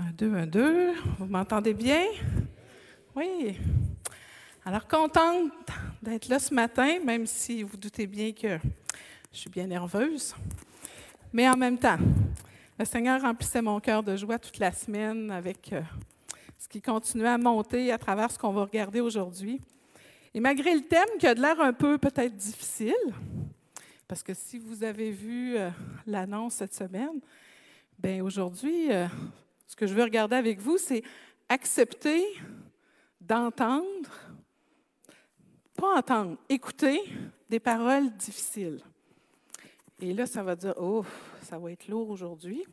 Un, deux, un, deux. Vous m'entendez bien? Oui. Alors, contente d'être là ce matin, même si vous doutez bien que je suis bien nerveuse. Mais en même temps, le Seigneur remplissait mon cœur de joie toute la semaine avec euh, ce qui continuait à monter à travers ce qu'on va regarder aujourd'hui. Et malgré le thème qui a de l'air un peu peut-être difficile, parce que si vous avez vu euh, l'annonce cette semaine, bien aujourd'hui, euh, ce que je veux regarder avec vous, c'est accepter d'entendre, pas entendre, écouter des paroles difficiles. Et là, ça va dire, oh, ça va être lourd aujourd'hui.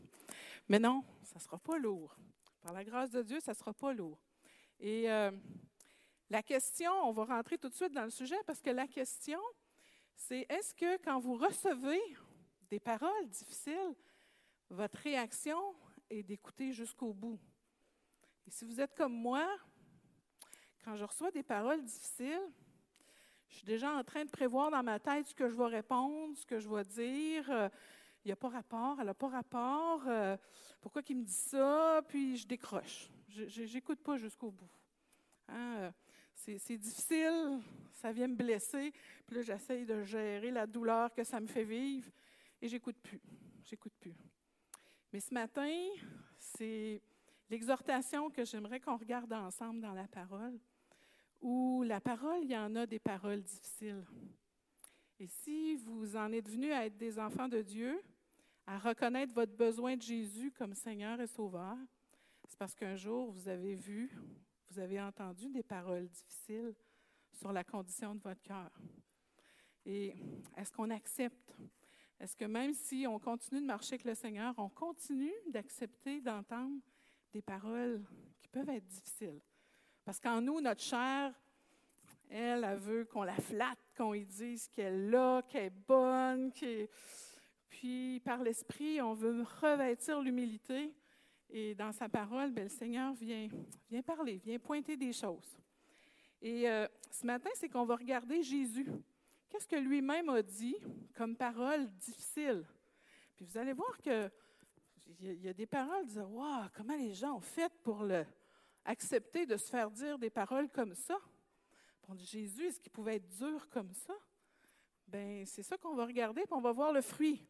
Mais non, ça ne sera pas lourd. Par la grâce de Dieu, ça ne sera pas lourd. Et euh, la question, on va rentrer tout de suite dans le sujet parce que la question, c'est est-ce que quand vous recevez des paroles difficiles, votre réaction est d'écouter jusqu'au bout. Et si vous êtes comme moi, quand je reçois des paroles difficiles, je suis déjà en train de prévoir dans ma tête ce que je vais répondre, ce que je vais dire. Euh, il n'y a pas rapport, elle n'a pas rapport. Euh, pourquoi qu'il me dit ça? Puis je décroche. Je n'écoute pas jusqu'au bout. Hein, euh, c'est difficile, ça vient me blesser. Puis là, j'essaye de gérer la douleur que ça me fait vivre et. J'écoute plus. Mais ce matin, c'est l'exhortation que j'aimerais qu'on regarde ensemble dans la parole, où la parole, il y en a des paroles difficiles. Et si vous en êtes venus à être des enfants de Dieu, à reconnaître votre besoin de Jésus comme Seigneur et Sauveur, c'est parce qu'un jour, vous avez vu, vous avez entendu des paroles difficiles sur la condition de votre cœur. Et est-ce qu'on accepte est-ce que même si on continue de marcher avec le Seigneur, on continue d'accepter d'entendre des paroles qui peuvent être difficiles? Parce qu'en nous, notre chair, elle, elle veut qu'on la flatte, qu'on lui dise qu'elle est là, qu'elle est bonne, puis par l'Esprit, on veut revêtir l'humilité. Et dans sa parole, bien, le Seigneur vient, vient parler, vient pointer des choses. Et euh, ce matin, c'est qu'on va regarder Jésus qu'est-ce que lui-même a dit comme parole difficile? Puis vous allez voir qu'il y, a des paroles, disent Waouh, comment les gens ont fait pour accepter de se faire dire des paroles comme ça? Pour Jésus, est-ce qu'il pouvait être dur comme ça? Bien, c'est ça qu'on va regarder, puis on va voir le fruit.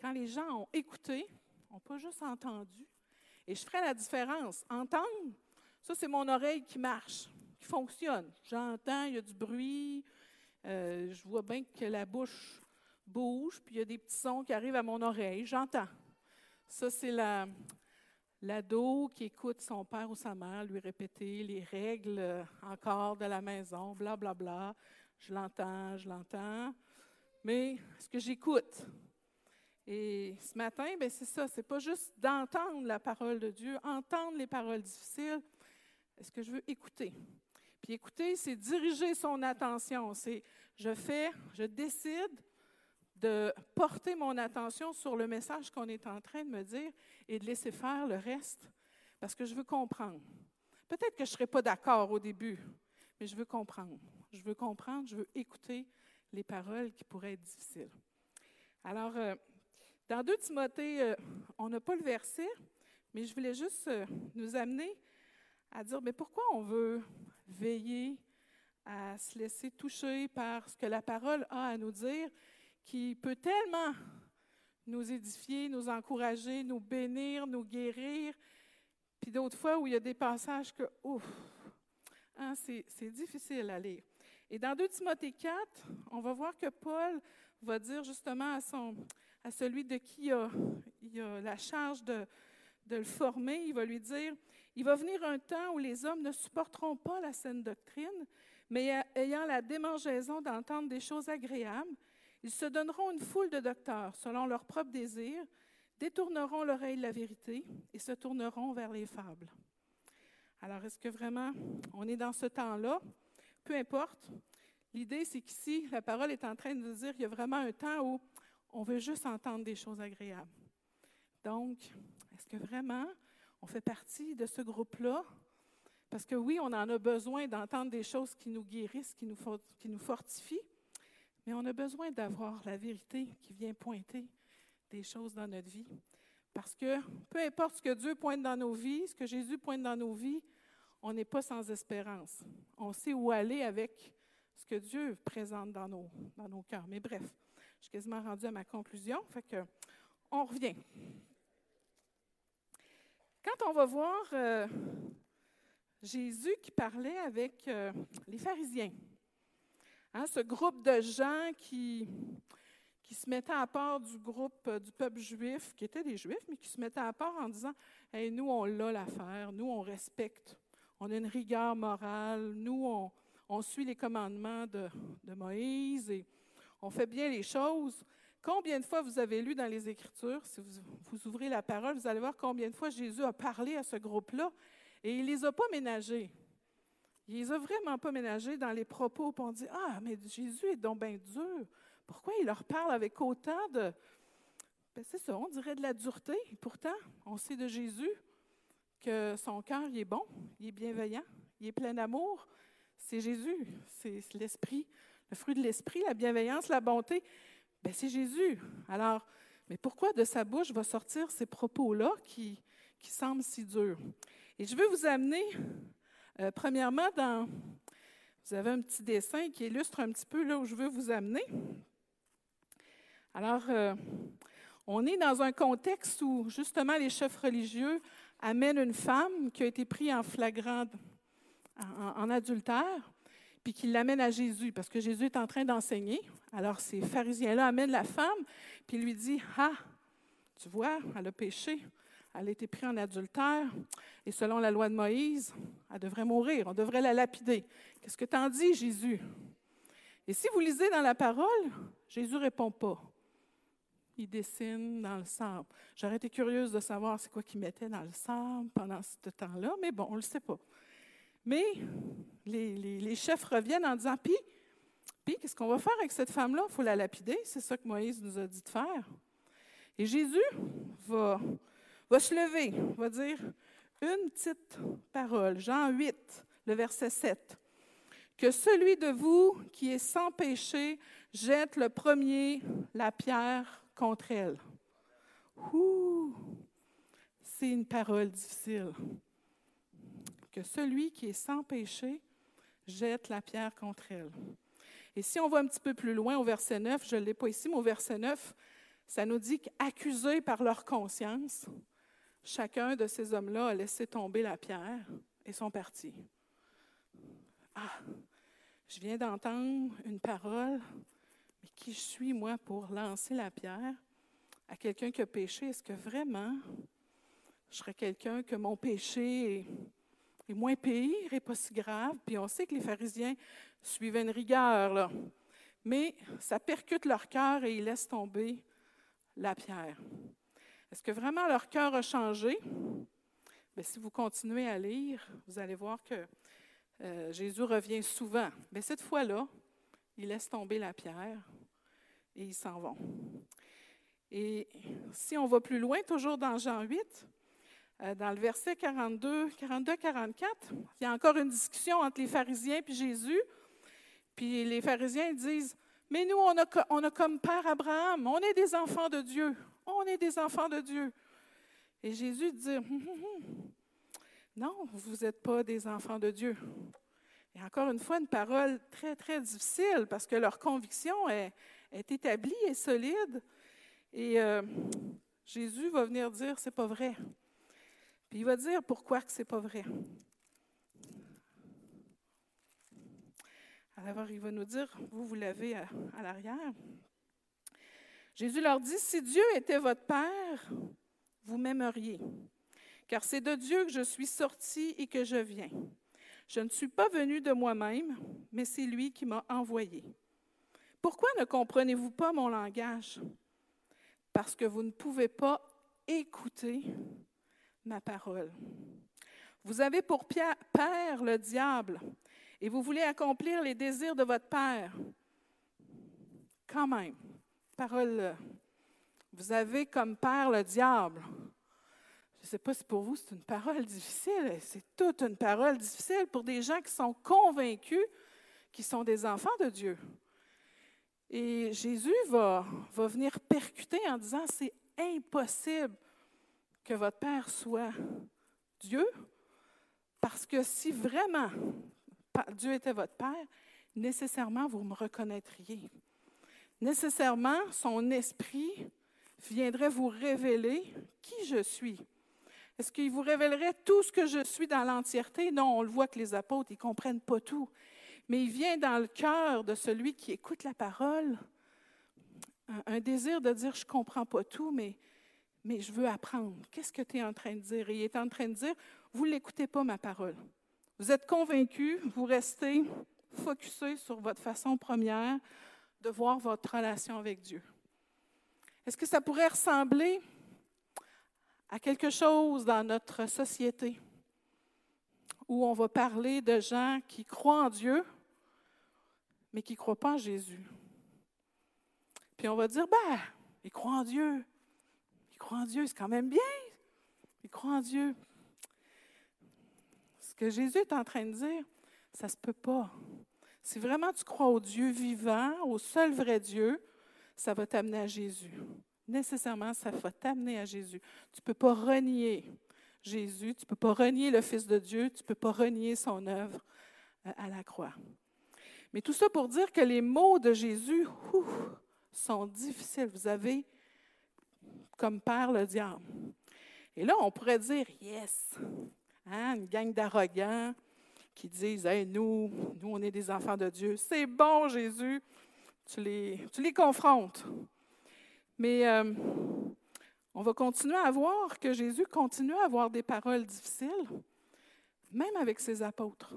Quand les gens ont écouté, n'ont pas juste entendu. Et je ferai la différence. Entendre, ça, c'est mon oreille qui marche, qui fonctionne. J'entends, il y a du bruit, euh, je vois bien que la bouche bouge, puis il y a des petits sons qui arrivent à mon oreille. J'entends. Ça, c'est la, l'ado qui écoute son père ou sa mère lui répéter les règles euh, encore de la maison, blablabla. Bla, bla. Je l'entends, je l'entends. Mais est-ce que j'écoute? Et ce matin, ben c'est ça, c'est pas juste d'entendre la parole de Dieu, entendre les paroles difficiles. Est-ce que je veux écouter? Puis écouter, c'est diriger son attention. C'est je fais, je décide de porter mon attention sur le message qu'on est en train de me dire et de laisser faire le reste parce que je veux comprendre. Peut-être que je ne serai pas d'accord au début, mais je veux comprendre. Je veux comprendre, je veux écouter les paroles qui pourraient être difficiles. Alors, euh, dans 2 Timothée, euh, on n'a pas le verset, mais je voulais juste euh, nous amener à dire, mais pourquoi on veut veiller à se laisser toucher par ce que la parole a à nous dire, qui peut tellement nous édifier, nous encourager, nous bénir, nous guérir. Puis d'autres fois où il y a des passages que, ouf, hein, c'est difficile à lire. Et dans 2 Timothée 4, on va voir que Paul va dire justement à, celui de qui il a, il a la charge de, de le former, il va lui dire, il va venir un temps où les hommes ne supporteront pas la saine doctrine, mais ayant la démangeaison d'entendre des choses agréables, ils se donneront une foule de docteurs selon leurs propres désirs, détourneront l'oreille de la vérité et se tourneront vers les fables. Alors, est-ce que vraiment on est dans ce temps-là? Peu importe. L'idée, c'est qu'ici, la parole est en train de nous dire qu'il y a vraiment un temps où on veut juste entendre des choses agréables. Donc, est-ce que vraiment on fait partie de ce groupe-là? Parce que oui, on en a besoin d'entendre des choses qui nous guérissent, qui nous, fortifient, mais on a besoin d'avoir la vérité qui vient pointer des choses dans notre vie Parce que peu importe ce que Dieu pointe dans nos vies, ce que Jésus pointe dans nos vies, on n'est pas sans espérance. On sait où aller avec ce que Dieu présente dans nos, dans nos cœurs. Mais bref, je suis quasiment rendue à ma conclusion, on revient. Quand on va voir euh, Jésus qui parlait avec euh, les pharisiens, hein, ce groupe de gens qui, qui se mettaient à part du groupe euh, du peuple juif, qui étaient des juifs, mais qui se mettaient à part en disant hey, Nous, on l'a l'affaire, nous, on respecte, on a une rigueur morale, nous, on, on suit les commandements de, de Moïse et on fait bien les choses. Combien de fois vous avez lu dans les Écritures, si vous, ouvrez la parole, vous allez voir combien de fois Jésus a parlé à ce groupe-là et il ne les a pas ménagés. Il les a vraiment pas ménagés dans les propos. Puis on dit Ah, mais Jésus est donc bien dur. Pourquoi il leur parle avec autant de. Ben, c'est ça, on dirait de la dureté. pourtant, on sait de Jésus que son cœur est bon, il est bienveillant, il est plein d'amour. C'est Jésus, c'est l'esprit, le fruit de l'esprit, la bienveillance, la bonté. Ben, c'est Jésus. Alors, mais pourquoi de sa bouche va sortir ces propos-là qui, qui semblent si durs? Et je veux vous amener, euh, premièrement, dans. Vous avez un petit dessin qui illustre un petit peu là où je veux vous amener. Alors, euh, on est dans un contexte où, justement, les chefs religieux amènent une femme qui a été prise en flagrant, en adultère puis qu'il l'amène à Jésus, parce que Jésus est en train d'enseigner. Alors ces pharisiens-là amènent la femme, puis lui dit, Ah, tu vois, elle a péché, elle a été prise en adultère, et selon la loi de Moïse, elle devrait mourir, on devrait la lapider. Qu'est-ce que t'en dis, Jésus? Et si vous lisez dans la parole, Jésus répond pas. Il dessine dans le sable. J'aurais été curieuse de savoir c'est quoi qu'il mettait dans le sable pendant ce temps-là, mais bon, on ne le sait pas. Mais les, chefs reviennent en disant, puis, puis qu'est-ce qu'on va faire avec cette femme-là? Il faut la lapider. C'est ça que Moïse nous a dit de faire. Et Jésus va, va se lever, va dire une petite parole. Jean 8, le verset 7. Que celui de vous qui est sans péché jette le premier la pierre contre elle. C'est une parole difficile que celui qui est sans péché jette la pierre contre elle. Et si on va un petit peu plus loin au verset 9, je ne l'ai pas ici, mais au verset 9, ça nous dit qu'accusés par leur conscience, chacun de ces hommes-là a laissé tomber la pierre et sont partis. Ah, je viens d'entendre une parole, mais qui je suis, moi, pour lancer la pierre à quelqu'un qui a péché? Est-ce que vraiment je serais quelqu'un que mon péché est moins pire et pas si grave. Puis on sait que les pharisiens suivaient une rigueur, là. Mais ça percute leur cœur et ils laissent tomber la pierre. Est-ce que vraiment leur cœur a changé? Bien, si vous continuez à lire, vous allez voir que euh, Jésus revient souvent. Mais cette fois-là, ils laissent tomber la pierre et ils s'en vont. Et si on va plus loin, toujours dans Jean 8, euh, dans le verset 42, 42-44, il y a encore une discussion entre les pharisiens et Jésus. Puis les pharisiens disent, mais nous, on a, comme père Abraham, on est des enfants de Dieu, on est des enfants de Dieu. Et Jésus dit, hum, hum, hum. non, vous n'êtes pas des enfants de Dieu. Et encore une fois, une parole très, très difficile parce que leur conviction est, est établie et solide. Et euh, Jésus va venir dire, c'est pas vrai il va dire pourquoi que ce n'est pas vrai. Alors, il va nous dire, vous, vous l'avez à l'arrière. Jésus leur dit, si Dieu était votre Père, vous m'aimeriez, car c'est de Dieu que je suis sorti et que je viens. Je ne suis pas venu de moi-même, mais c'est lui qui m'a envoyé. Pourquoi ne comprenez-vous pas mon langage? Parce que vous ne pouvez pas écouter ma parole. Vous avez pour père le diable et vous voulez accomplir les désirs de votre père. Quand même, parole, vous avez comme père le diable. Je ne sais pas si pour vous c'est une parole difficile, c'est toute une parole difficile pour des gens qui sont convaincus qu'ils sont des enfants de Dieu. Et Jésus va, va venir percuter en disant c'est impossible que votre Père soit Dieu, parce que si vraiment Dieu était votre Père, nécessairement vous me reconnaîtriez. Nécessairement, son esprit viendrait vous révéler qui je suis. Est-ce qu'il vous révélerait tout ce que je suis dans l'entièreté? Non, on le voit que les apôtres, ils ne comprennent pas tout. Mais il vient dans le cœur de celui qui écoute la parole un, désir de dire, je ne comprends pas tout, mais, mais je veux apprendre. Qu'est-ce que tu es en train de dire? Et il est en train de dire, vous n'écoutez pas ma parole. Vous êtes convaincu, vous restez focusé sur votre façon première de voir votre relation avec Dieu. Est-ce que ça pourrait ressembler à quelque chose dans notre société où on va parler de gens qui croient en Dieu, mais qui ne croient pas en Jésus? Puis on va dire, ben, ils croient en Dieu. Ils croient en Dieu, c'est quand même bien. Ils croient en Dieu. Ce que Jésus est en train de dire, ça ne se peut pas. Si vraiment tu crois au Dieu vivant, au seul vrai Dieu, ça va t'amener à Jésus. Nécessairement, ça va t'amener à Jésus. Tu ne peux pas renier Jésus, tu ne peux pas renier le Fils de Dieu, tu ne peux pas renier son œuvre euh, à la croix. Mais tout ça pour dire que les mots de Jésus sont difficiles. Vous avez comme père le diable. Et là, on pourrait dire, yes, hein, une gang d'arrogants, qui disent hey, nous, nous, on est des enfants de Dieu. C'est bon, Jésus. Tu les, confrontes. Mais euh, on va continuer à voir que Jésus continue à avoir des paroles difficiles, même avec ses apôtres.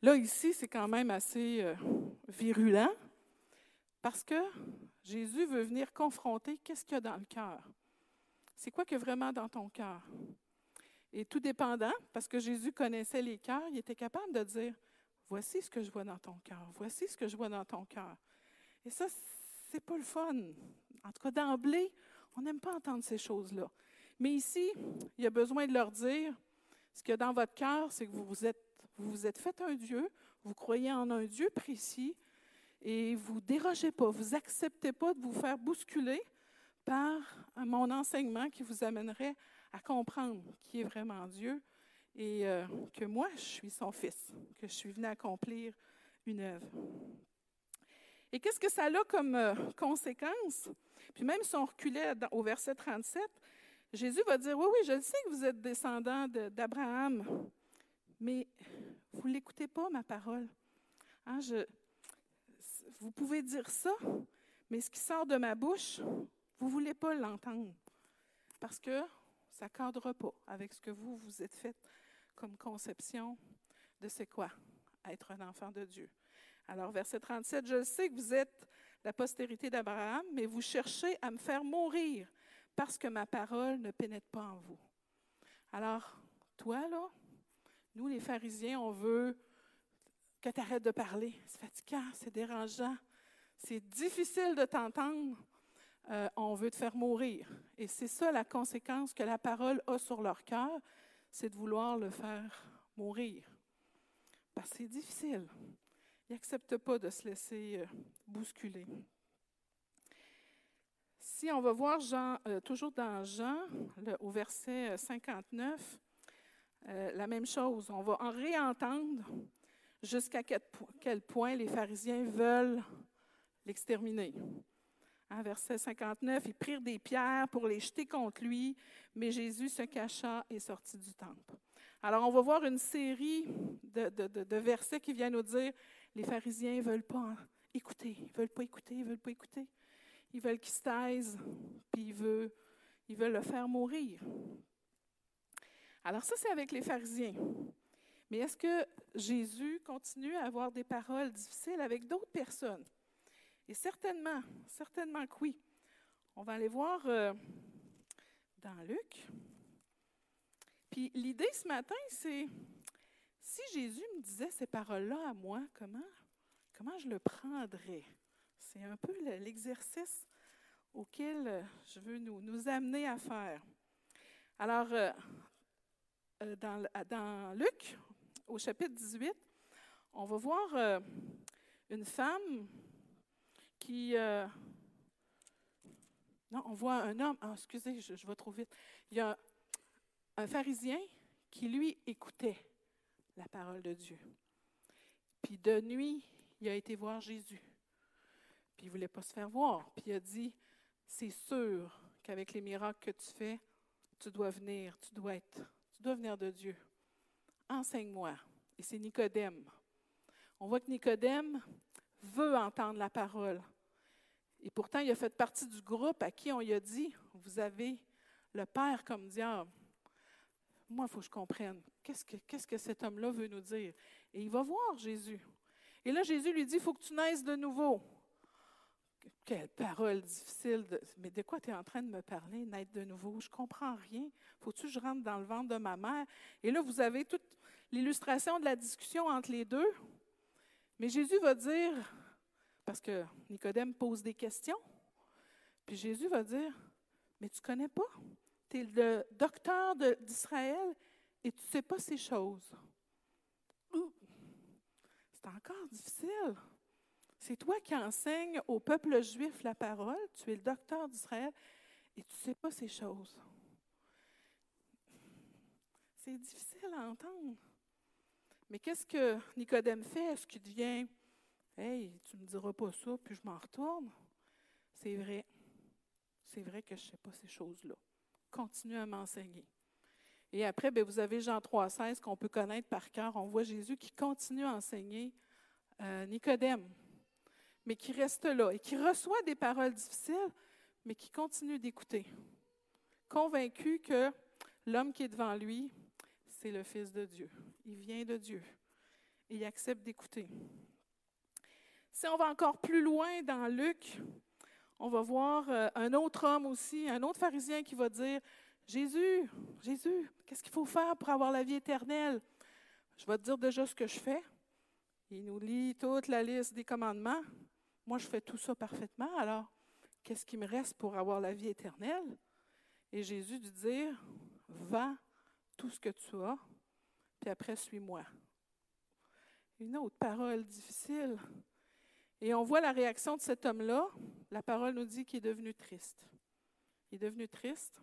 Là, ici, c'est quand même assez euh, virulent parce que Jésus veut venir confronter qu'est-ce qu'il y a dans le cœur. C'est quoi a vraiment dans ton cœur? Et tout dépendant, parce que Jésus connaissait les cœurs, il était capable de dire, voici ce que je vois dans ton cœur, voici ce que je vois dans ton cœur. Et ça, c'est pas le fun. En tout cas, d'emblée, on n'aime pas entendre ces choses-là. Mais ici, il y a besoin de leur dire, ce qu'il y a dans votre cœur, c'est que vous êtes, vous vous êtes fait un Dieu, vous croyez en un Dieu précis, et vous dérogez pas, vous n'acceptez pas de vous faire bousculer par mon enseignement qui vous amènerait à comprendre qui est vraiment Dieu et euh, que moi, je suis son fils, que je suis venu accomplir une œuvre. Et qu'est-ce que ça a comme euh, conséquence? Puis même si on reculait au verset 37, Jésus va dire, oui, oui, je le sais que vous êtes descendant d'Abraham, mais vous ne l'écoutez pas, ma parole. Hein, je, vous pouvez dire ça, mais ce qui sort de ma bouche, vous ne voulez pas l'entendre. Parce que ça ne cadre pas avec ce que vous, vous êtes fait comme conception de c'est quoi être un enfant de Dieu. Alors, verset 37, je sais que vous êtes la postérité d'Abraham, mais vous cherchez à me faire mourir parce que ma parole ne pénètre pas en vous. Alors, toi, là, nous, les pharisiens, on veut que de parler. C'est fatigant, c'est dérangeant, c'est difficile de t'entendre. Euh, on veut te faire mourir. Et c'est ça la conséquence que la parole a sur leur cœur, c'est de vouloir le faire mourir. Parce que c'est difficile. Ils n'acceptent pas de se laisser euh, bousculer. Si on va voir Jean, euh, toujours dans Jean, au verset 59, la même chose. On va en réentendre jusqu'à quel point les pharisiens veulent l'exterminer. En verset 59, ils prirent des pierres pour les jeter contre lui, mais Jésus se cacha et sortit du temple. Alors, on va voir une série de, versets qui viennent nous dire les pharisiens ne veulent pas écouter, ils ne veulent pas écouter, ils ne veulent pas écouter. Ils veulent qu'il se taise, puis ils veulent, ils veulent le faire mourir. Alors, ça, c'est avec les pharisiens. Mais est-ce que Jésus continue à avoir des paroles difficiles avec d'autres personnes? Et certainement, certainement que oui. On va aller voir euh, dans Luc. Puis l'idée ce matin, c'est si Jésus me disait ces paroles-là à moi, comment, je le prendrais? C'est un peu l'exercice auquel euh, je veux nous, amener à faire. Alors, euh, dans, Luc, au chapitre 18, on va voir une femme qui, euh, Non, on voit un homme, ah, excusez, je, vais trop vite. Il y a un pharisien qui, lui, écoutait la parole de Dieu. Puis de nuit, il a été voir Jésus. Puis il ne voulait pas se faire voir. Puis il a dit, c'est sûr qu'avec les miracles que tu fais, tu dois venir, tu dois être, tu dois venir de Dieu. Enseigne-moi. Et c'est Nicodème. On voit que Nicodème veut entendre la parole. Et pourtant, il a fait partie du groupe à qui on lui a dit, vous avez le Père comme diable. Moi, il faut que je comprenne. Qu'est-ce que, qu'est-ce que cet homme-là veut nous dire? Et il va voir Jésus. Et là, Jésus lui dit, il faut que tu naisses de nouveau. Quelle parole difficile. mais de quoi tu es en train de me parler, naître de nouveau? Je comprends rien. Faut-tu que je rentre dans le ventre de ma mère? Et là, vous avez toute l'illustration de la discussion entre les deux. Mais Jésus va dire, parce que Nicodème pose des questions, puis Jésus va dire, mais tu connais pas? Tu es le docteur d'Israël et tu ne sais pas ces choses. C'est encore difficile. C'est toi qui enseignes au peuple juif la parole, tu es le docteur d'Israël et tu ne sais pas ces choses. C'est difficile à entendre. Mais qu'est-ce que Nicodème fait? Est-ce qu'il devient Hey, tu ne me diras pas ça, puis je m'en retourne? C'est vrai. C'est vrai que je ne sais pas ces choses-là. Continue à m'enseigner. Et après, bien, vous avez Jean 3,16 qu'on peut connaître par cœur. On voit Jésus qui continue à enseigner euh, Nicodème mais qui reste là et qui reçoit des paroles difficiles, mais qui continue d'écouter, convaincu que l'homme qui est devant lui, c'est le Fils de Dieu. Il vient de Dieu et il accepte d'écouter. Si on va encore plus loin dans Luc, on va voir euh, un autre homme aussi, un autre pharisien qui va dire, Jésus, Jésus, qu'est-ce qu'il faut faire pour avoir la vie éternelle? Je vais te dire déjà ce que je fais. Il nous lit toute la liste des commandements. Moi, je fais tout ça parfaitement, alors qu'est-ce qui me reste pour avoir la vie éternelle? Et Jésus dit dire, va tout ce que tu as, puis après, suis-moi. Une autre parole difficile. Et on voit la réaction de cet homme-là. La parole nous dit qu'il est devenu triste. Il est devenu triste.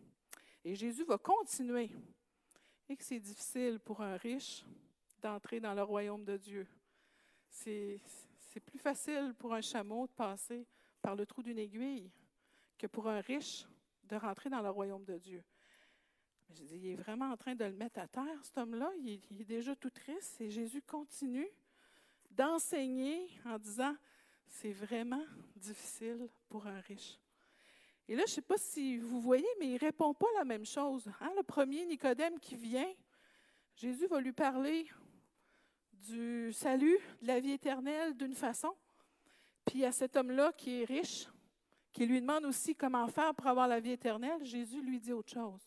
Et Jésus va continuer. Et que c'est difficile pour un riche d'entrer dans le royaume de Dieu. C'est c'est plus facile pour un chameau de passer par le trou d'une aiguille que pour un riche de rentrer dans le royaume de Dieu. je dis, il est vraiment en train de le mettre à terre, cet homme-là. Il, est déjà tout triste. Et Jésus continue d'enseigner en disant, c'est vraiment difficile pour un riche. Et là, je ne sais pas si vous voyez, mais il ne répond pas la même chose. Hein? Le premier, Nicodème, qui vient, Jésus va lui parler du salut, de la vie éternelle d'une façon. Puis a cet homme-là qui est riche, qui lui demande aussi comment faire pour avoir la vie éternelle. Jésus lui dit autre chose,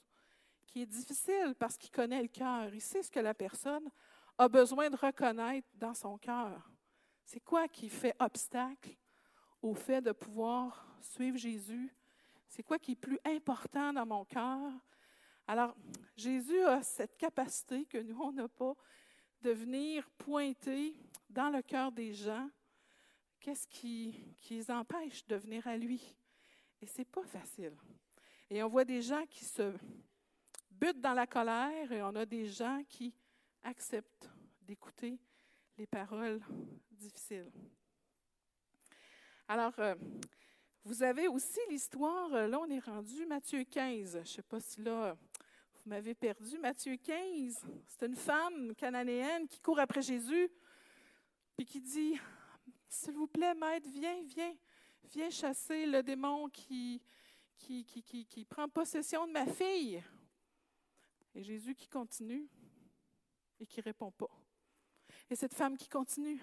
qui est difficile parce qu'il connaît le cœur. Il sait ce que la personne a besoin de reconnaître dans son cœur. C'est quoi qui fait obstacle au fait de pouvoir suivre Jésus? C'est quoi qui est plus important dans mon cœur? Alors, Jésus a cette capacité que nous, on n'a pas de venir dans le cœur des gens qu'est-ce qui, les empêche de venir à lui. Et ce n'est pas facile. Et on voit des gens qui se butent dans la colère et on a des gens qui acceptent d'écouter les paroles difficiles. Alors, euh, vous avez aussi l'histoire, euh, là on est rendu Matthieu 15. Je ne sais pas si là, vous m'avez perdu. Matthieu 15, c'est une femme cananéenne qui court après Jésus, puis qui dit, S'il vous plaît, maître, viens, viens, viens chasser le démon qui, qui, qui, qui, qui prend possession de ma fille. Et Jésus qui continue et qui répond pas. Et cette femme qui continue,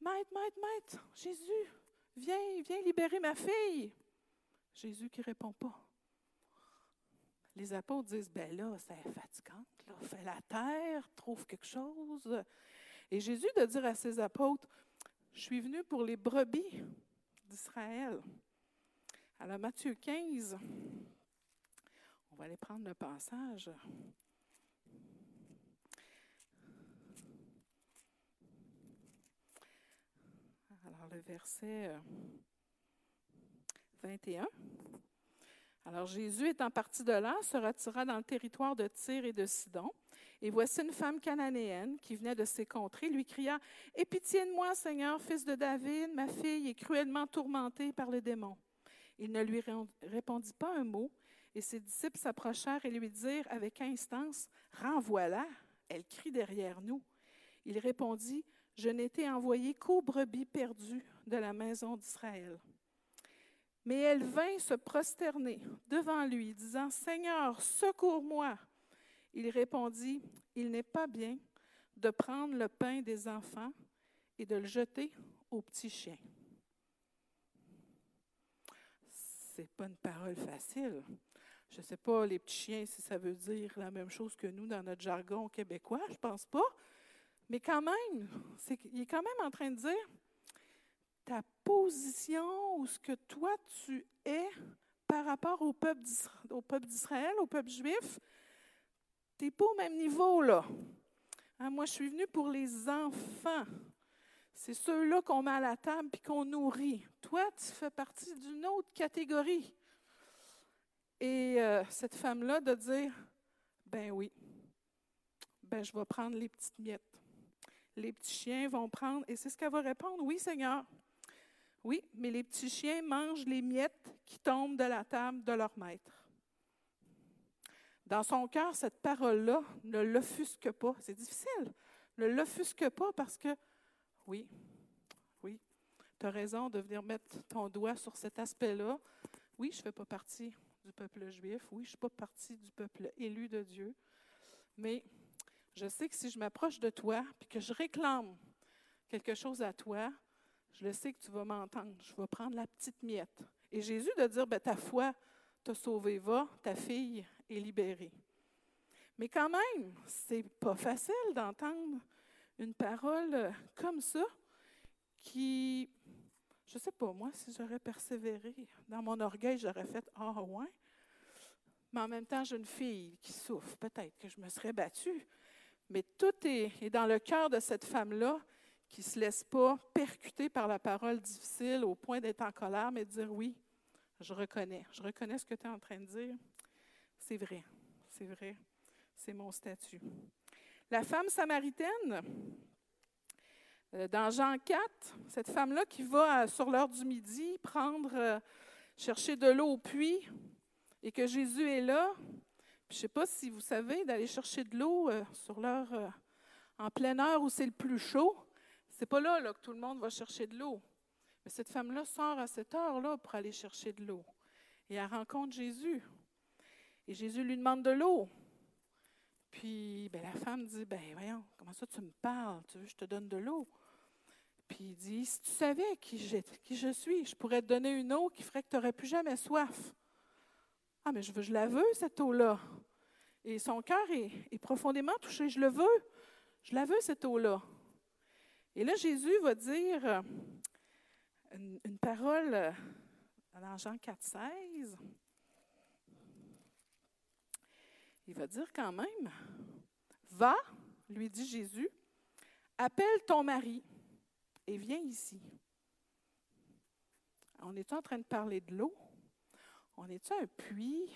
Maître, maître, maître, Jésus, viens, viens libérer ma fille. Jésus qui répond pas les apôtres disent, ben là, c'est fatigant, là, fais la terre, trouve quelque chose. Et Jésus de dire à ses apôtres, je suis venu pour les brebis d'Israël. Alors Matthieu 15, on va aller prendre le passage. Alors le verset 21. Alors Jésus, étant parti de là, se retira dans le territoire de Tyr et de Sidon. Et voici une femme cananéenne qui venait de ces contrées, lui cria Aie pitié de moi, Seigneur, fils de David, ma fille est cruellement tourmentée par le démon. Il ne lui répondit pas un mot, et ses disciples s'approchèrent et lui dirent avec instance Renvoie-la, elle crie derrière nous. Il répondit Je n'étais envoyé qu'aux brebis perdues de la maison d'Israël. Mais elle vint se prosterner devant lui, disant Seigneur, secours-moi. Il répondit, Il n'est pas bien de prendre le pain des enfants et de le jeter aux petits chiens. Ce n'est pas une parole facile. Je ne sais pas, les petits chiens, si ça veut dire la même chose que nous dans notre jargon québécois, je ne pense pas. Mais quand même, il est quand même en train de dire ta position ou ce que toi tu es par rapport au peuple d'Israël, au peuple juif, tu n'es pas au même niveau, là. Hein, moi, je suis venue pour les enfants. C'est ceux-là qu'on met à la table et qu'on nourrit. Toi, tu fais partie d'une autre catégorie. Et euh, cette femme-là de dire, ben oui, ben je vais prendre les petites miettes. Les petits chiens vont prendre, et c'est ce qu'elle va répondre, oui Seigneur. Oui, mais les petits chiens mangent les miettes qui tombent de la table de leur maître. Dans son cœur, cette parole-là ne l'offusque pas. C'est difficile. Ne l'offusque pas parce que, oui, oui, tu as raison de venir mettre ton doigt sur cet aspect-là. Oui, je ne fais pas partie du peuple juif. Oui, je ne suis pas partie du peuple élu de Dieu. Mais je sais que si je m'approche de toi et que je réclame quelque chose à toi, je le sais que tu vas m'entendre. Je vais prendre la petite miette. Et Jésus de dire, ben, ta foi t'a sauvé, va, ta fille est libérée. Mais quand même, c'est pas facile d'entendre une parole comme ça qui, je sais pas, moi, si j'aurais persévéré dans mon orgueil, j'aurais fait Ah, oh, ouais. Mais en même temps, j'ai une fille qui souffre. Peut-être que je me serais battue. Mais tout est dans le cœur de cette femme-là qui ne se laisse pas percuter par la parole difficile au point d'être en colère, mais de dire oui, je reconnais. Je reconnais ce que tu es en train de dire. C'est vrai. C'est vrai. C'est mon statut. La femme samaritaine, euh, dans Jean 4, cette femme-là qui va sur l'heure du midi prendre, euh, chercher de l'eau au puits et que Jésus est là. je ne sais pas si vous savez, d'aller chercher de l'eau euh, sur l'heure, en pleine heure où c'est le plus chaud, c'est pas là, que tout le monde va chercher de l'eau. Mais cette femme-là sort à cette heure-là pour aller chercher de l'eau. Et elle rencontre Jésus. Et Jésus lui demande de l'eau. Puis ben, la femme dit, ben voyons, comment ça tu me parles? Tu veux que je te donne de l'eau? Puis il dit, si tu savais qui je, suis, je pourrais te donner une eau qui ferait que tu n'aurais plus jamais soif. Ah, mais je, veux, je la veux, cette eau-là. Et son cœur est, profondément touché. Je le veux. Je la veux, cette eau-là. Et là, Jésus va dire, une, parole euh, dans Jean 4, 16. Il va dire quand même, va, lui dit Jésus, appelle ton mari et viens ici. On est en train de parler de l'eau? On est un puits?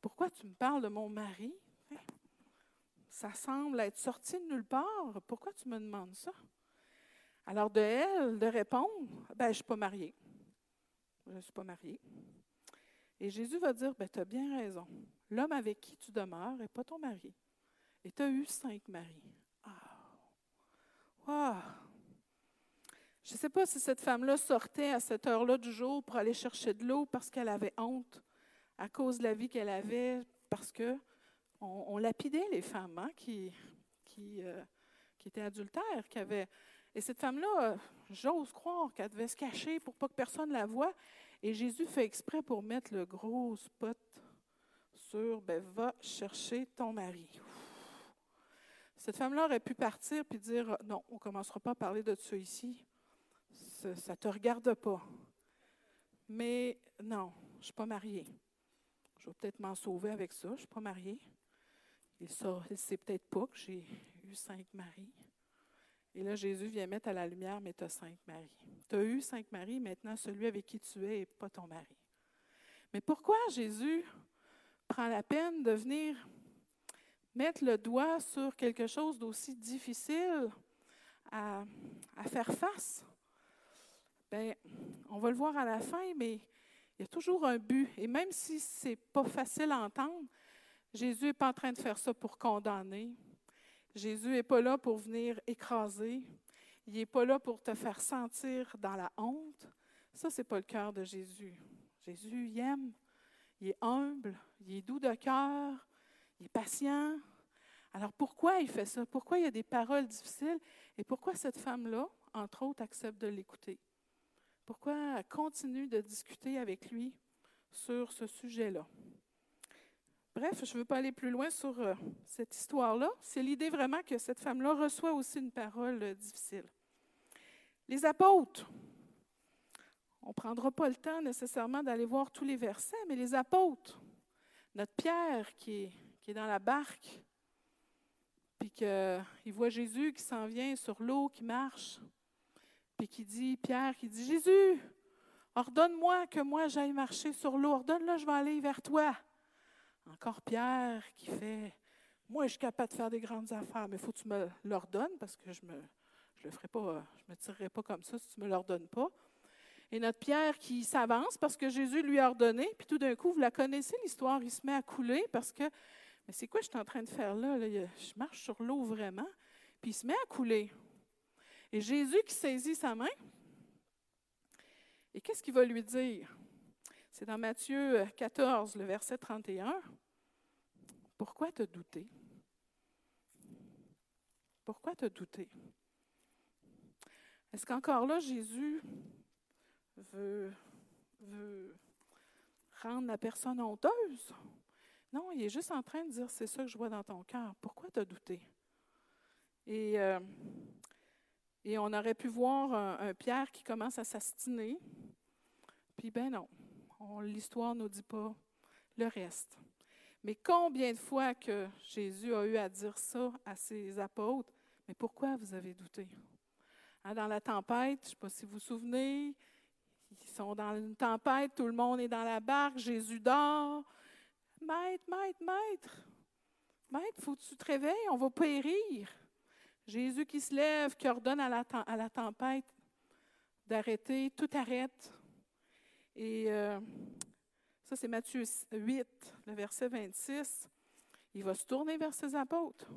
Pourquoi tu me parles de mon mari? Ça semble être sorti de nulle part. Pourquoi tu me demandes ça? Alors de elle de répondre, ben, je ne suis pas mariée. Je ne suis pas mariée. Et Jésus va dire, ben, tu as bien raison. L'homme avec qui tu demeures n'est pas ton mari. Et tu as eu cinq maris. Ah! Je ne sais pas si cette femme-là sortait à cette heure-là du jour pour aller chercher de l'eau parce qu'elle avait honte à cause de la vie qu'elle avait, parce que on, lapidait les femmes hein, euh, qui étaient adultères, qui avaient et cette femme-là, euh, j'ose croire qu'elle devait se cacher pour pas que personne la voie. Et Jésus fait exprès pour mettre le gros spot sur ben, va chercher ton mari. Cette femme-là aurait pu partir puis dire non, on ne commencera pas à parler de ça ici. Ça ne te regarde pas. Mais non, je ne suis pas mariée. Je vais peut-être m'en sauver avec ça. Je ne suis pas mariée. Il ne sait peut-être pas que j'ai eu cinq maris. Et là, Jésus vient mettre à la lumière, mais tu as cinq maris. Tu as eu cinq maris, maintenant celui avec qui tu es n'est pas ton mari. Mais pourquoi Jésus prend la peine de venir mettre le doigt sur quelque chose d'aussi difficile à, faire face? Bien, on va le voir à la fin, mais il y a toujours un but. Et même si ce n'est pas facile à entendre, Jésus n'est pas en train de faire ça pour condamner. Jésus n'est pas là pour venir écraser. Il n'est pas là pour te faire sentir dans la honte. Ça, ce n'est pas le cœur de Jésus. Jésus, il aime, il est humble, il est doux de cœur, il est patient. Alors pourquoi il fait ça? Pourquoi il y a des paroles difficiles? Et pourquoi cette femme-là, entre autres, accepte de l'écouter? Pourquoi elle continue de discuter avec lui sur ce sujet-là? Bref, je ne veux pas aller plus loin sur euh, cette histoire-là. C'est l'idée vraiment que cette femme-là reçoit aussi une parole euh, difficile. Les apôtres, on ne prendra pas le temps nécessairement d'aller voir tous les versets, mais les apôtres, notre Pierre qui est, qui est dans la barque, puis qu'il voit Jésus qui s'en vient sur l'eau, qui marche, puis qui dit, Pierre qui dit, Jésus, ordonne-moi que moi j'aille marcher sur l'eau, ordonne-le, je vais aller vers toi. Encore Pierre qui fait, moi je suis capable de faire des grandes affaires, mais il faut que tu me l'ordonnes parce que je me, je le ferai pas, je me tirerai pas comme ça si tu me l'ordonnes pas. Et notre Pierre qui s'avance parce que Jésus lui a ordonné, puis tout d'un coup, vous la connaissez l'histoire, il se met à couler parce que, mais c'est quoi je suis en train de faire là? Je marche sur l'eau vraiment, puis il se met à couler. Et Jésus qui saisit sa main, et qu'est-ce qu'il va lui dire? C'est dans Matthieu 14, le verset 31. Pourquoi te douter? Pourquoi te douter? Est-ce qu'encore là, Jésus veut, rendre la personne honteuse? Non, il est juste en train de dire, c'est ça que je vois dans ton cœur. Pourquoi te douter? Et, euh, et on aurait pu voir un, Pierre qui commence à s'astiner. Puis ben non, l'histoire ne nous dit pas le reste. Mais combien de fois que Jésus a eu à dire ça à ses apôtres, mais pourquoi vous avez douté? Hein, dans la tempête, je ne sais pas si vous vous souvenez, ils sont dans une tempête, tout le monde est dans la barque, Jésus dort. Maître, maître, maître, maître, faut que tu te réveilles, on va périr. Jésus qui se lève, qui ordonne à la, tempête d'arrêter, tout arrête. Et euh, ça, c'est Matthieu 8, le verset 26. Il va se tourner vers ses apôtres.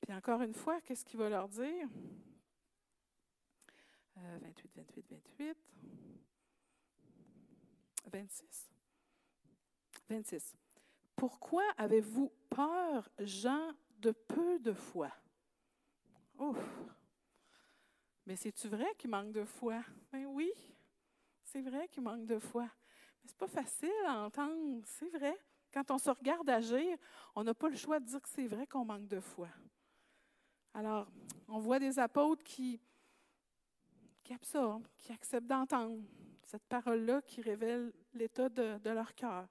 Puis encore une fois, qu'est-ce qu'il va leur dire? 28, 28, 28. 26. 26. Pourquoi avez-vous peur, gens de peu de foi? Ouf! Mais c'est-tu vrai qu'il manque de foi? Ben oui, c'est vrai qu'il manque de foi. Mais ce n'est pas facile à entendre, c'est vrai. Quand on se regarde agir, on n'a pas le choix de dire que c'est vrai qu'on manque de foi. Alors, on voit des apôtres qui qui absorbent, qui acceptent d'entendre cette parole-là qui révèle l'état de, leur cœur.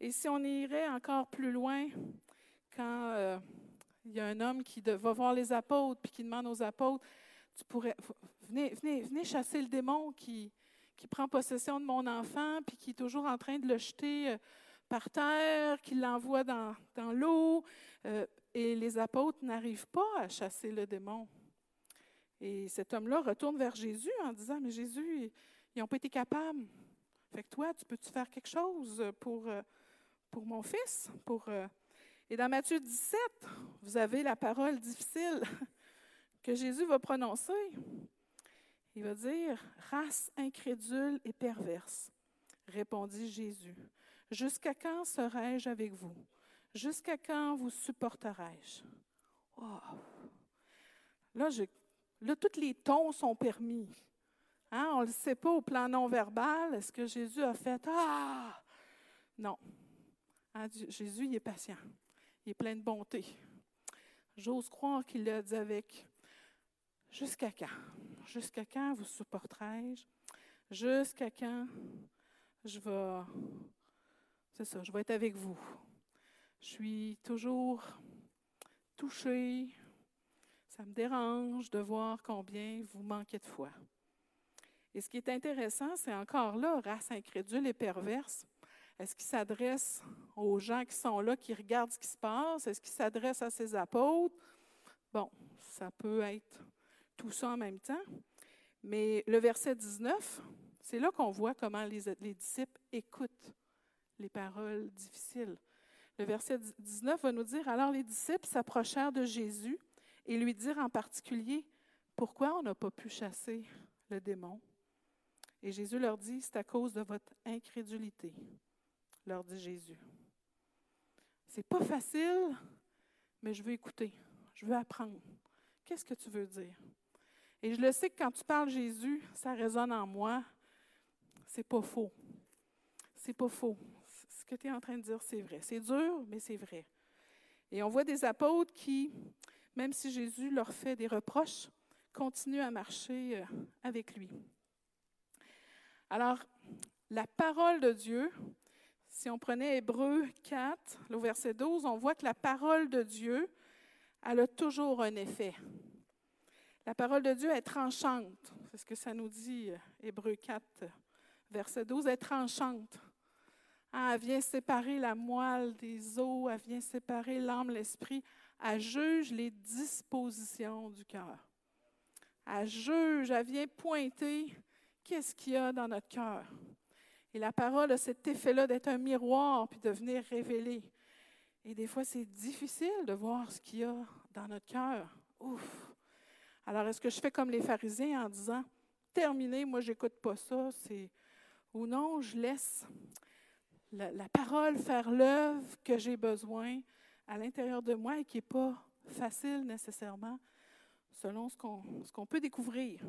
Et si on irait encore plus loin, quand euh, il y a un homme qui va voir les apôtres, puis qui demande aux apôtres, tu pourrais, venez, venez, venez chasser le démon qui, qui prend possession de mon enfant, puis qui est toujours en train de le jeter euh, par terre, qui l'envoie dans, dans l'eau. Euh, et les apôtres n'arrivent pas à chasser le démon. Et cet homme-là retourne vers Jésus en disant, mais Jésus, ils n'ont pas été capables. Fait que toi, tu peux-tu faire quelque chose pour, euh, pour mon fils? Pour? Et dans Matthieu 17, vous avez la parole difficile que Jésus va prononcer. Il va dire, race incrédule et perverse, répondit Jésus. Jusqu'à quand serai-je avec vous? Jusqu'à quand vous supporterai-je? Là, tous les tons sont permis. Hein? On ne le sait pas au plan non verbal. Est-ce que Jésus a fait Ah! Non. Hein, Jésus, il est patient. Il est plein de bonté. J'ose croire qu'il l'a dit avec Jusqu'à quand? Jusqu'à quand vous supporterai-je? Jusqu'à quand je vais. C'est ça, je vais être avec vous. Je suis toujours touchée, ça me dérange de voir combien vous manquez de foi. Et ce qui est intéressant, c'est encore là, race incrédule et perverse. Est-ce qu'il s'adresse aux gens qui sont là, qui regardent ce qui se passe? Est-ce qu'il s'adresse à ses apôtres? Bon, ça peut être tout ça en même temps. Mais le verset 19, c'est là qu'on voit comment les, les, disciples écoutent les paroles difficiles. Le verset 19 va nous dire, alors les disciples s'approchèrent de Jésus et lui dirent en particulier, pourquoi on n'a pas pu chasser le démon? Et Jésus leur dit, c'est à cause de votre incrédulité, leur dit Jésus. C'est pas facile, mais je veux écouter, je veux apprendre. Qu'est-ce que tu veux dire? Et je le sais que quand tu parles Jésus, ça résonne en moi. C'est pas faux. C'est pas faux. Ce que tu es en train de dire, c'est vrai. C'est dur, mais c'est vrai. Et on voit des apôtres qui, même si Jésus leur fait des reproches, continuent à marcher euh, avec lui. Alors, la parole de Dieu, si on prenait Hébreu 4, le verset 12, on voit que la parole de Dieu, elle a toujours un effet. La parole de Dieu est tranchante. C'est ce que ça nous dit, euh, Hébreu 4, verset 12, est tranchante. Ah, elle vient séparer la moelle des os, elle vient séparer l'âme, l'esprit. Elle juge les dispositions du cœur. Elle juge, elle vient pointer qu'est-ce qu'il y a dans notre cœur. Et la parole a cet effet-là d'être un miroir puis de venir révéler. Et des fois, c'est difficile de voir ce qu'il y a dans notre cœur. Ouf! Alors, est-ce que je fais comme les pharisiens en disant, terminé, moi, j'écoute pas ça, c'est... Ou non, je laisse la, parole faire l'œuvre que j'ai besoin à l'intérieur de moi et qui n'est pas facile nécessairement, selon ce qu'on, peut découvrir?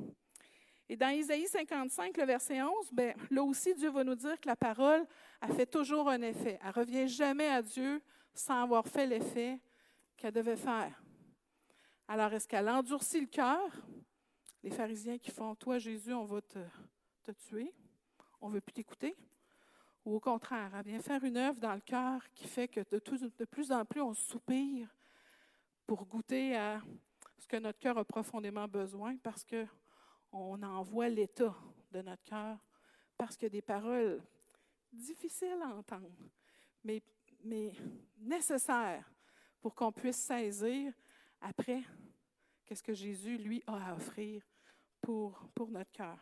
Et dans Isaïe 55, le verset 11, ben, là aussi, Dieu va nous dire que la parole a fait toujours un effet. Elle ne revient jamais à Dieu sans avoir fait l'effet qu'elle devait faire. Alors, est-ce qu'elle endurcit le cœur? Les pharisiens qui font Toi, Jésus, on va te, tuer, on ne veut plus t'écouter. Ou au contraire, elle vient faire une œuvre dans le cœur qui fait que de, plus en plus on soupire pour goûter à ce que notre cœur a profondément besoin parce qu'on envoie l'état de notre cœur, parce a des paroles difficiles à entendre, mais, mais nécessaires pour qu'on puisse saisir après, qu'est-ce que Jésus, lui, a à offrir pour, pour notre cœur?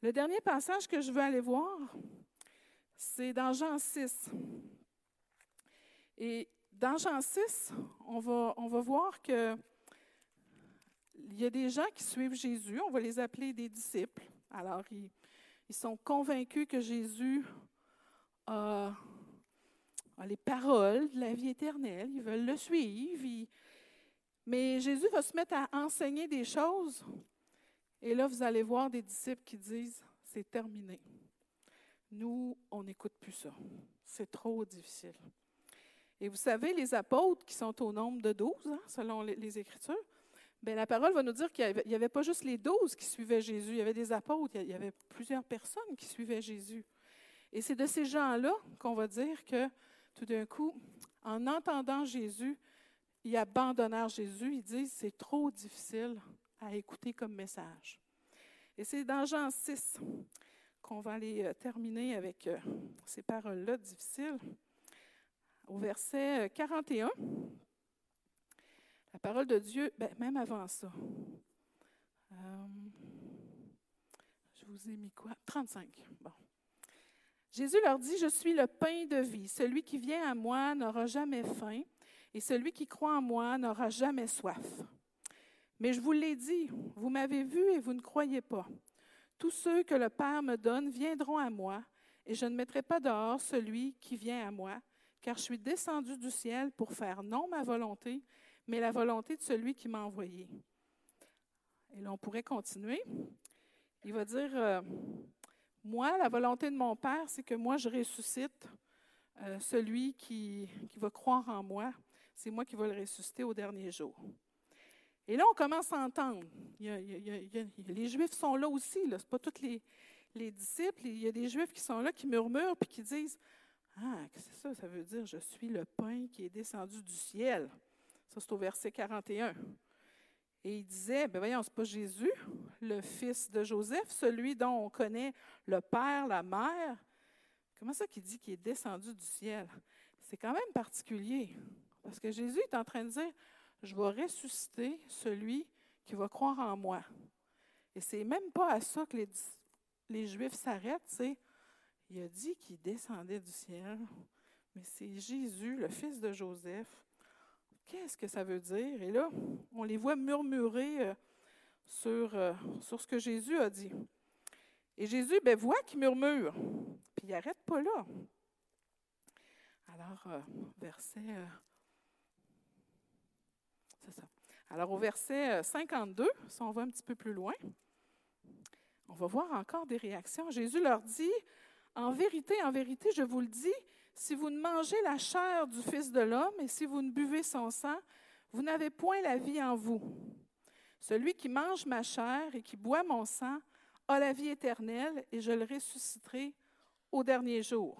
Le dernier passage que je veux aller voir, c'est dans Jean 6. Et dans Jean 6, on va, on va voir que il y a des gens qui suivent Jésus, on va les appeler des disciples. Alors, ils, ils sont convaincus que Jésus a ah, les paroles de la vie éternelle, ils veulent le suivre. Mais Jésus va se mettre à enseigner des choses. Et là, vous allez voir des disciples qui disent, c'est terminé. Nous, on n'écoute plus ça. C'est trop difficile. Et vous savez, les apôtres qui sont au nombre de douze, hein, selon les, Écritures, bien, la parole va nous dire qu'il n'y avait, pas juste les douze qui suivaient Jésus, il y avait des apôtres, il y avait plusieurs personnes qui suivaient Jésus. Et c'est de ces gens-là qu'on va dire que tout d'un coup, en entendant Jésus, ils abandonnèrent Jésus. Ils disent c'est trop difficile à écouter comme message. Et c'est dans Jean 6 qu'on va aller euh, terminer avec euh, ces paroles-là difficiles. Au verset 41, euh, la parole de Dieu, ben, même avant ça, je vous ai mis quoi? 35. Bon. Jésus leur dit, je suis le pain de vie. Celui qui vient à moi n'aura jamais faim, et celui qui croit en moi n'aura jamais soif. Mais je vous l'ai dit, vous m'avez vu et vous ne croyez pas. Tous ceux que le Père me donne viendront à moi, et je ne mettrai pas dehors celui qui vient à moi, car je suis descendu du ciel pour faire non ma volonté, mais la volonté de celui qui m'a envoyé. Et là, on pourrait continuer. Il va dire, euh, moi, la volonté de mon Père, c'est que moi, je ressuscite euh, celui qui, qui, va croire en moi. C'est moi qui vais le ressusciter au dernier jour. Et là, on commence à entendre. les Juifs sont là aussi. Ce n'est pas tous les, les, disciples. Il y a des Juifs qui sont là, qui murmurent, puis qui disent Ah, c'est ça, ça veut dire je suis le pain qui est descendu du ciel. Ça, c'est au verset 41. Et il disait, ben voyons, c'est pas Jésus, le fils de Joseph, celui dont on connaît le père, la mère. Comment ça qu'il dit qu'il est descendu du ciel? C'est quand même particulier, parce que Jésus est en train de dire, je vais ressusciter celui qui va croire en moi. Et c'est même pas à ça que les, les Juifs s'arrêtent, c'est, il a dit qu'il descendait du ciel, mais c'est Jésus, le fils de Joseph, Qu'est-ce que ça veut dire? Et là, on les voit murmurer euh, sur, euh, sur ce que Jésus a dit. Et Jésus ben, voit qu'ils murmurent, puis il n'arrête pas là. Alors, euh, verset. c'est ça. Alors, au verset 52, si on va un petit peu plus loin, on va voir encore des réactions. Jésus leur dit En vérité, en vérité, je vous le dis, si vous ne mangez la chair du Fils de l'homme et si vous ne buvez son sang, vous n'avez point la vie en vous. Celui qui mange ma chair et qui boit mon sang a la vie éternelle et je le ressusciterai au dernier jour.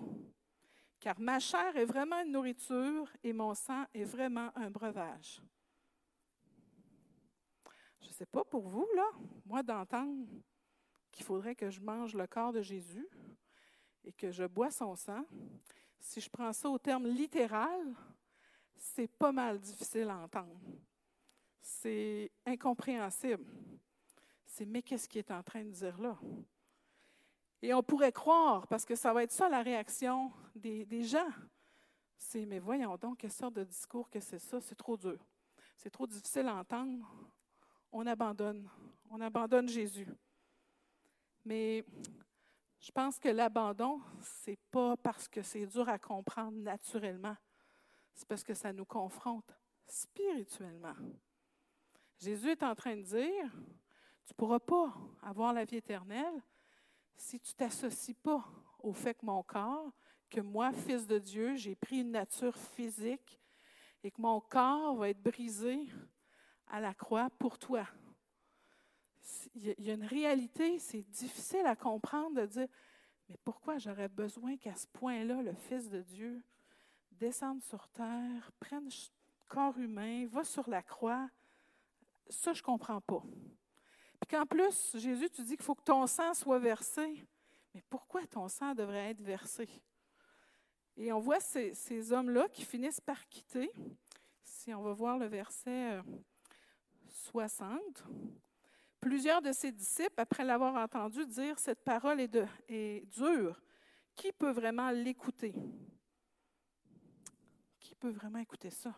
Car ma chair est vraiment une nourriture et mon sang est vraiment un breuvage. Je ne sais pas pour vous, là, moi d'entendre qu'il faudrait que je mange le corps de Jésus et que je bois son sang, si je prends ça au terme littéral, c'est pas mal difficile à entendre. C'est incompréhensible. C'est mais qu'est-ce qu'il est en train de dire là? Et on pourrait croire, parce que ça va être ça la réaction des, des gens. C'est mais voyons donc, quelle sorte de discours que c'est ça? C'est trop dur. C'est trop difficile à entendre. On abandonne. On abandonne Jésus. Mais je pense que l'abandon, ce n'est pas parce que c'est dur à comprendre naturellement, c'est parce que ça nous confronte spirituellement. Jésus est en train de dire, tu ne pourras pas avoir la vie éternelle si tu ne t'associes pas au fait que mon corps, que moi, fils de Dieu, j'ai pris une nature physique et que mon corps va être brisé à la croix pour toi il y a une réalité, c'est difficile à comprendre de dire, mais pourquoi j'aurais besoin qu'à ce point-là, le Fils de Dieu descende sur terre, prenne corps humain, va sur la croix? Ça, je ne comprends pas. Puis qu'en plus, Jésus, tu dis qu'il faut que ton sang soit versé. Mais pourquoi ton sang devrait être versé? Et on voit ces, ces hommes-là qui finissent par quitter. Si on va voir le verset 60. Plusieurs de ses disciples, après l'avoir entendu dire Cette parole est, est dure, qui peut vraiment l'écouter? Qui peut vraiment écouter ça?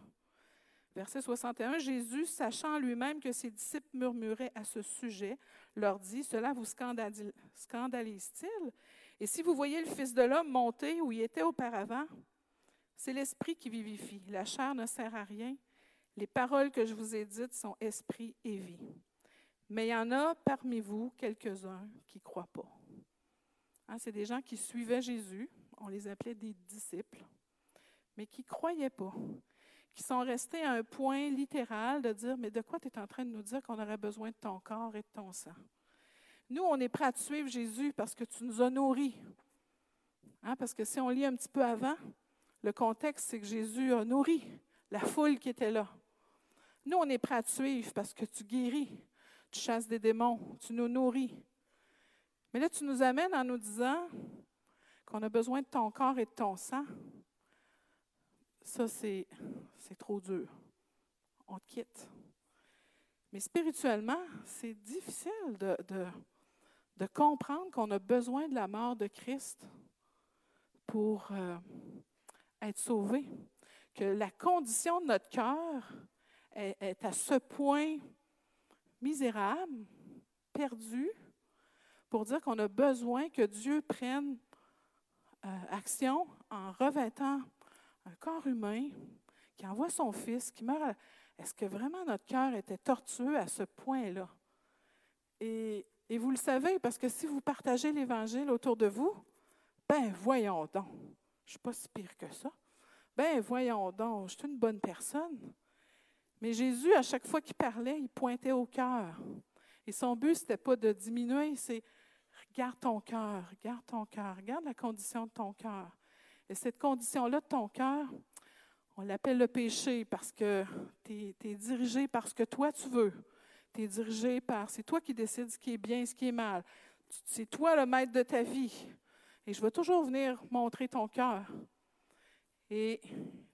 Verset 61, Jésus, sachant lui-même que ses disciples murmuraient à ce sujet, leur dit, Cela vous scandalise-t-il? Et si vous voyez le Fils de l'homme monter où il était auparavant, c'est l'Esprit qui vivifie. La chair ne sert à rien. Les paroles que je vous ai dites sont esprit et vie. Mais il y en a parmi vous quelques-uns qui ne croient pas. Hein, c'est des gens qui suivaient Jésus, on les appelait des disciples, mais qui ne croyaient pas, qui sont restés à un point littéral de dire, mais de quoi tu es en train de nous dire qu'on aurait besoin de ton corps et de ton sang? Nous, on est prêts à suivre Jésus parce que tu nous as nourris. Hein, parce que si on lit un petit peu avant, le contexte, c'est que Jésus a nourri la foule qui était là. Nous, on est prêts à suivre parce que tu guéris, tu chasses des démons, tu nous nourris. Mais là, tu nous amènes en nous disant qu'on a besoin de ton corps et de ton sang. Ça, c'est, trop dur. On te quitte. Mais spirituellement, c'est difficile de, de, comprendre qu'on a besoin de la mort de Christ pour euh, être sauvé. Que la condition de notre cœur est à ce point misérable, perdu, pour dire qu'on a besoin que Dieu prenne euh, action en revêtant un corps humain, qui envoie son Fils, qui meurt. Est-ce que vraiment notre cœur était tortueux à ce point-là? Et, vous le savez, parce que si vous partagez l'Évangile autour de vous, ben voyons donc, je ne suis pas si pire que ça. Ben voyons donc, je suis une bonne personne. Mais Jésus, à chaque fois qu'il parlait, il pointait au cœur. Et son but, ce n'était pas de diminuer, c'est regarde ton cœur, regarde ton cœur, regarde la condition de ton cœur. Et cette condition-là de ton cœur, on l'appelle le péché parce que tu es, dirigé par ce que toi tu veux. Tu es dirigé par, c'est toi qui décides ce qui est bien et ce qui est mal. C'est toi le maître de ta vie. Et je vais toujours venir montrer ton cœur. Et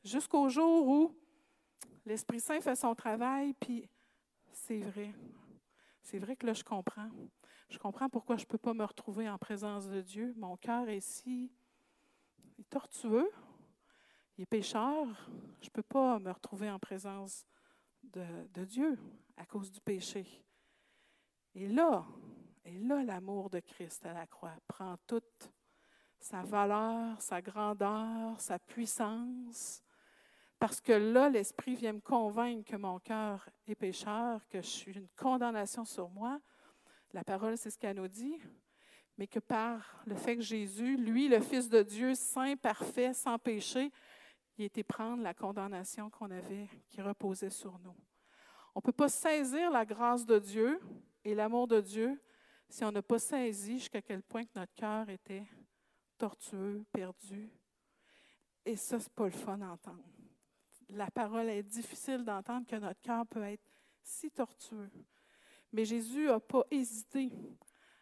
jusqu'au jour où l'Esprit Saint fait son travail, puis c'est vrai. C'est vrai que là, je comprends. Je comprends pourquoi je ne peux pas me retrouver en présence de Dieu. Mon cœur est si tortueux, il est pécheur. Je ne peux pas me retrouver en présence de, de Dieu à cause du péché. Et là, et là, l'amour de Christ à la croix prend toute sa valeur, sa grandeur, sa puissance, parce que là, l'Esprit vient me convaincre que mon cœur est pécheur, que je suis une condamnation sur moi. La parole, c'est ce qu'elle nous dit, mais que par le fait que Jésus, lui, le Fils de Dieu, saint, parfait, sans péché, il été prendre la condamnation qu'on avait, qui reposait sur nous. On ne peut pas saisir la grâce de Dieu et l'amour de Dieu si on n'a pas saisi jusqu'à quel point que notre cœur était tortueux, perdu. Et ça, c'est pas le fun d'entendre. La parole est difficile d'entendre que notre cœur peut être si tortueux. Mais Jésus n'a pas hésité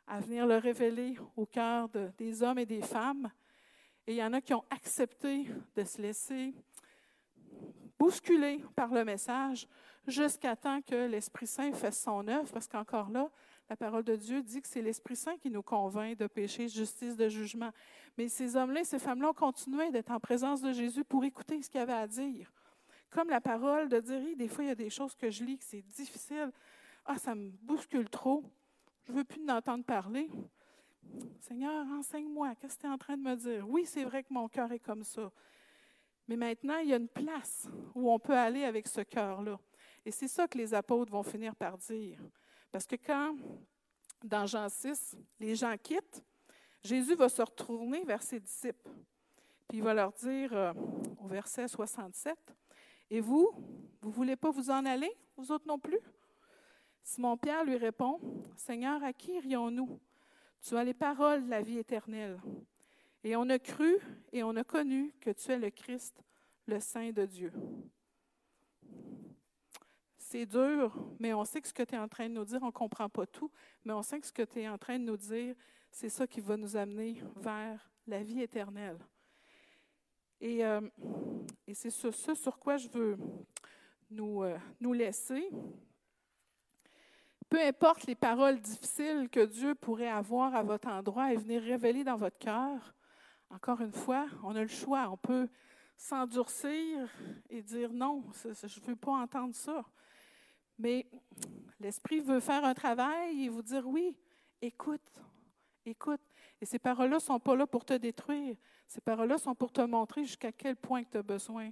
à venir le révéler au cœur des hommes et des femmes. Et il y en a qui ont accepté de se laisser bousculer par le message jusqu'à temps que l'Esprit Saint fasse son œuvre, parce qu'encore là, la parole de Dieu dit que c'est l'Esprit Saint qui nous convainc de péché, de justice, de jugement. Mais ces hommes-là, ces femmes-là ont continué d'être en présence de Jésus pour écouter ce qu'il avait à dire. Comme la parole de dire, des fois, il y a des choses que je lis que c'est difficile. Ah, ça me bouscule trop. Je ne veux plus d'entendre parler. Seigneur, enseigne-moi. Qu'est-ce que tu es en train de me dire? Oui, c'est vrai que mon cœur est comme ça. Mais maintenant, il y a une place où on peut aller avec ce cœur-là. Et c'est ça que les apôtres vont finir par dire. Parce que quand, dans Jean 6, les gens quittent, Jésus va se retourner vers ses disciples. Puis il va leur dire euh, au verset 67, Et vous, vous ne voulez pas vous en aller, vous autres non plus? Simon-Pierre lui répond, Seigneur, à qui irions-nous? Tu as les paroles de la vie éternelle. Et on a cru et on a connu que tu es le Christ, le Saint de Dieu. C'est dur, mais on sait que ce que tu es en train de nous dire, on ne comprend pas tout, mais on sait que ce que tu es en train de nous dire, c'est ça qui va nous amener vers la vie éternelle. Et, euh, c'est ce, sur quoi je veux nous, euh, nous laisser. Peu importe les paroles difficiles que Dieu pourrait avoir à votre endroit et venir révéler dans votre cœur, encore une fois, on a le choix. On peut s'endurcir et dire non, je ne veux pas entendre ça. Mais l'Esprit veut faire un travail et vous dire oui, écoute, écoute. Et ces paroles-là ne sont pas là pour te détruire. Ces paroles-là sont pour te montrer jusqu'à quel point tu as besoin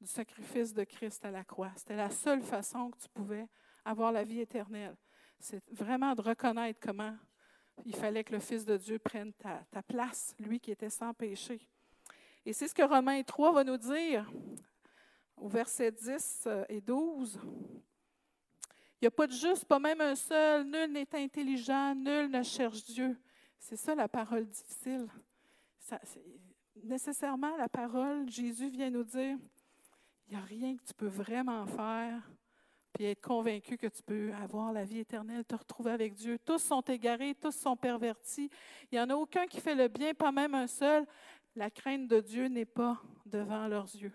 du sacrifice de Christ à la croix. C'était la seule façon que tu pouvais avoir la vie éternelle. C'est vraiment de reconnaître comment il fallait que le Fils de Dieu prenne ta, place, lui qui était sans péché. Et c'est ce que Romains 3 va nous dire au verset 10 et 12. Il n'y a pas de juste, pas même un seul. Nul n'est intelligent, nul ne cherche Dieu. C'est ça la parole difficile. Nécessairement, la parole, Jésus vient nous dire, il n'y a rien que tu peux vraiment faire, puis être convaincu que tu peux avoir la vie éternelle, te retrouver avec Dieu. Tous sont égarés, tous sont pervertis. Il n'y en a aucun qui fait le bien, pas même un seul. La crainte de Dieu n'est pas devant leurs yeux.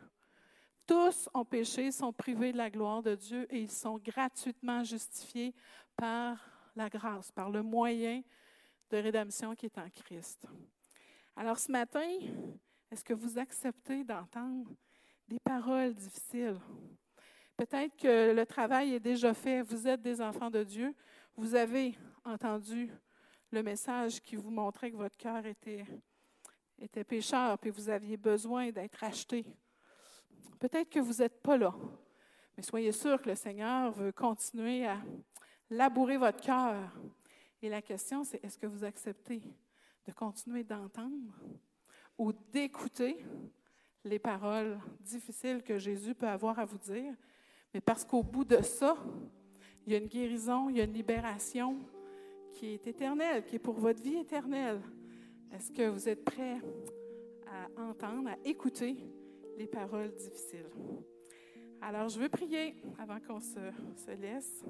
Tous ont péché, sont privés de la gloire de Dieu et ils sont gratuitement justifiés par la grâce, par le moyen de rédemption qui est en Christ. Alors ce matin, est-ce que vous acceptez d'entendre des paroles difficiles? Peut-être que le travail est déjà fait, vous êtes des enfants de Dieu, vous avez entendu le message qui vous montrait que votre cœur était, était pécheur, puis vous aviez besoin d'être acheté Peut-être que vous n'êtes pas là, mais soyez sûr que le Seigneur veut continuer à labourer votre cœur. Et la question, c'est est-ce que vous acceptez de continuer d'entendre ou d'écouter les paroles difficiles que Jésus peut avoir à vous dire, mais parce qu'au bout de ça, il y a une guérison, il y a une libération qui est éternelle, qui est pour votre vie éternelle. Est-ce que vous êtes prêts à entendre, à écouter les paroles difficiles? Alors, je veux prier avant qu'on se, se laisse.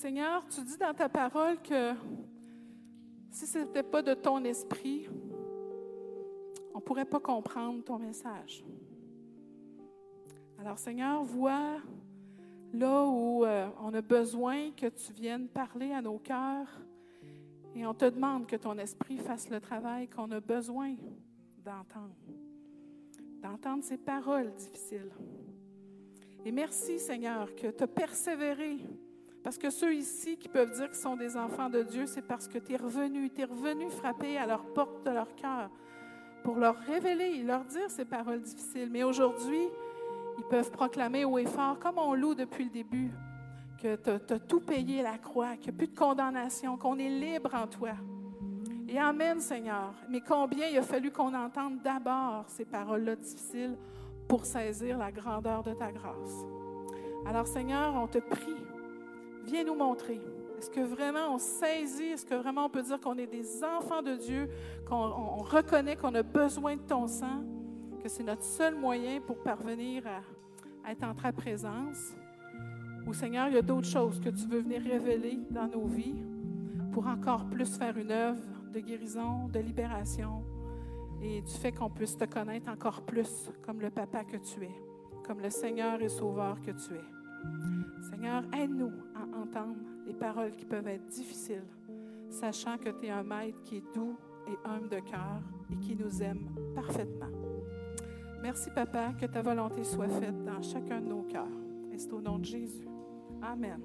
Seigneur, tu dis dans ta parole que si ce n'était pas de ton esprit, on ne pourrait pas comprendre ton message. Alors Seigneur, vois là où euh, on a besoin que tu viennes parler à nos cœurs et on te demande que ton esprit fasse le travail qu'on a besoin d'entendre, d'entendre ces paroles difficiles. Et merci Seigneur que tu as persévéré. Parce que ceux ici qui peuvent dire qu'ils sont des enfants de Dieu, c'est parce que tu es revenu, tu es revenu frapper à leur porte de leur cœur pour leur révéler, leur dire ces paroles difficiles. Mais aujourd'hui, ils peuvent proclamer haut et fort, comme on loue depuis le début, que tu as, tout payé la croix, qu'il n'y a plus de condamnation, qu'on est libre en toi. Et Amen, Seigneur. Mais combien il a fallu qu'on entende d'abord ces paroles-là difficiles pour saisir la grandeur de ta grâce. Alors, Seigneur, on te prie, viens nous montrer. Est-ce que vraiment on saisit, est-ce que vraiment on peut dire qu'on est des enfants de Dieu, qu'on reconnaît qu'on a besoin de ton sang? que c'est notre seul moyen pour parvenir à, être en ta présence? Ou Seigneur, il y a d'autres choses que tu veux venir révéler dans nos vies pour encore plus faire une œuvre de guérison, de libération et du fait qu'on puisse te connaître encore plus comme le papa que tu es, comme le Seigneur et Sauveur que tu es. Seigneur, aide-nous à entendre les paroles qui peuvent être difficiles, sachant que tu es un maître qui est doux et humble de cœur et qui nous aime parfaitement. Merci, Papa, que ta volonté soit faite dans chacun de nos cœurs. C'est au nom de Jésus? Amen.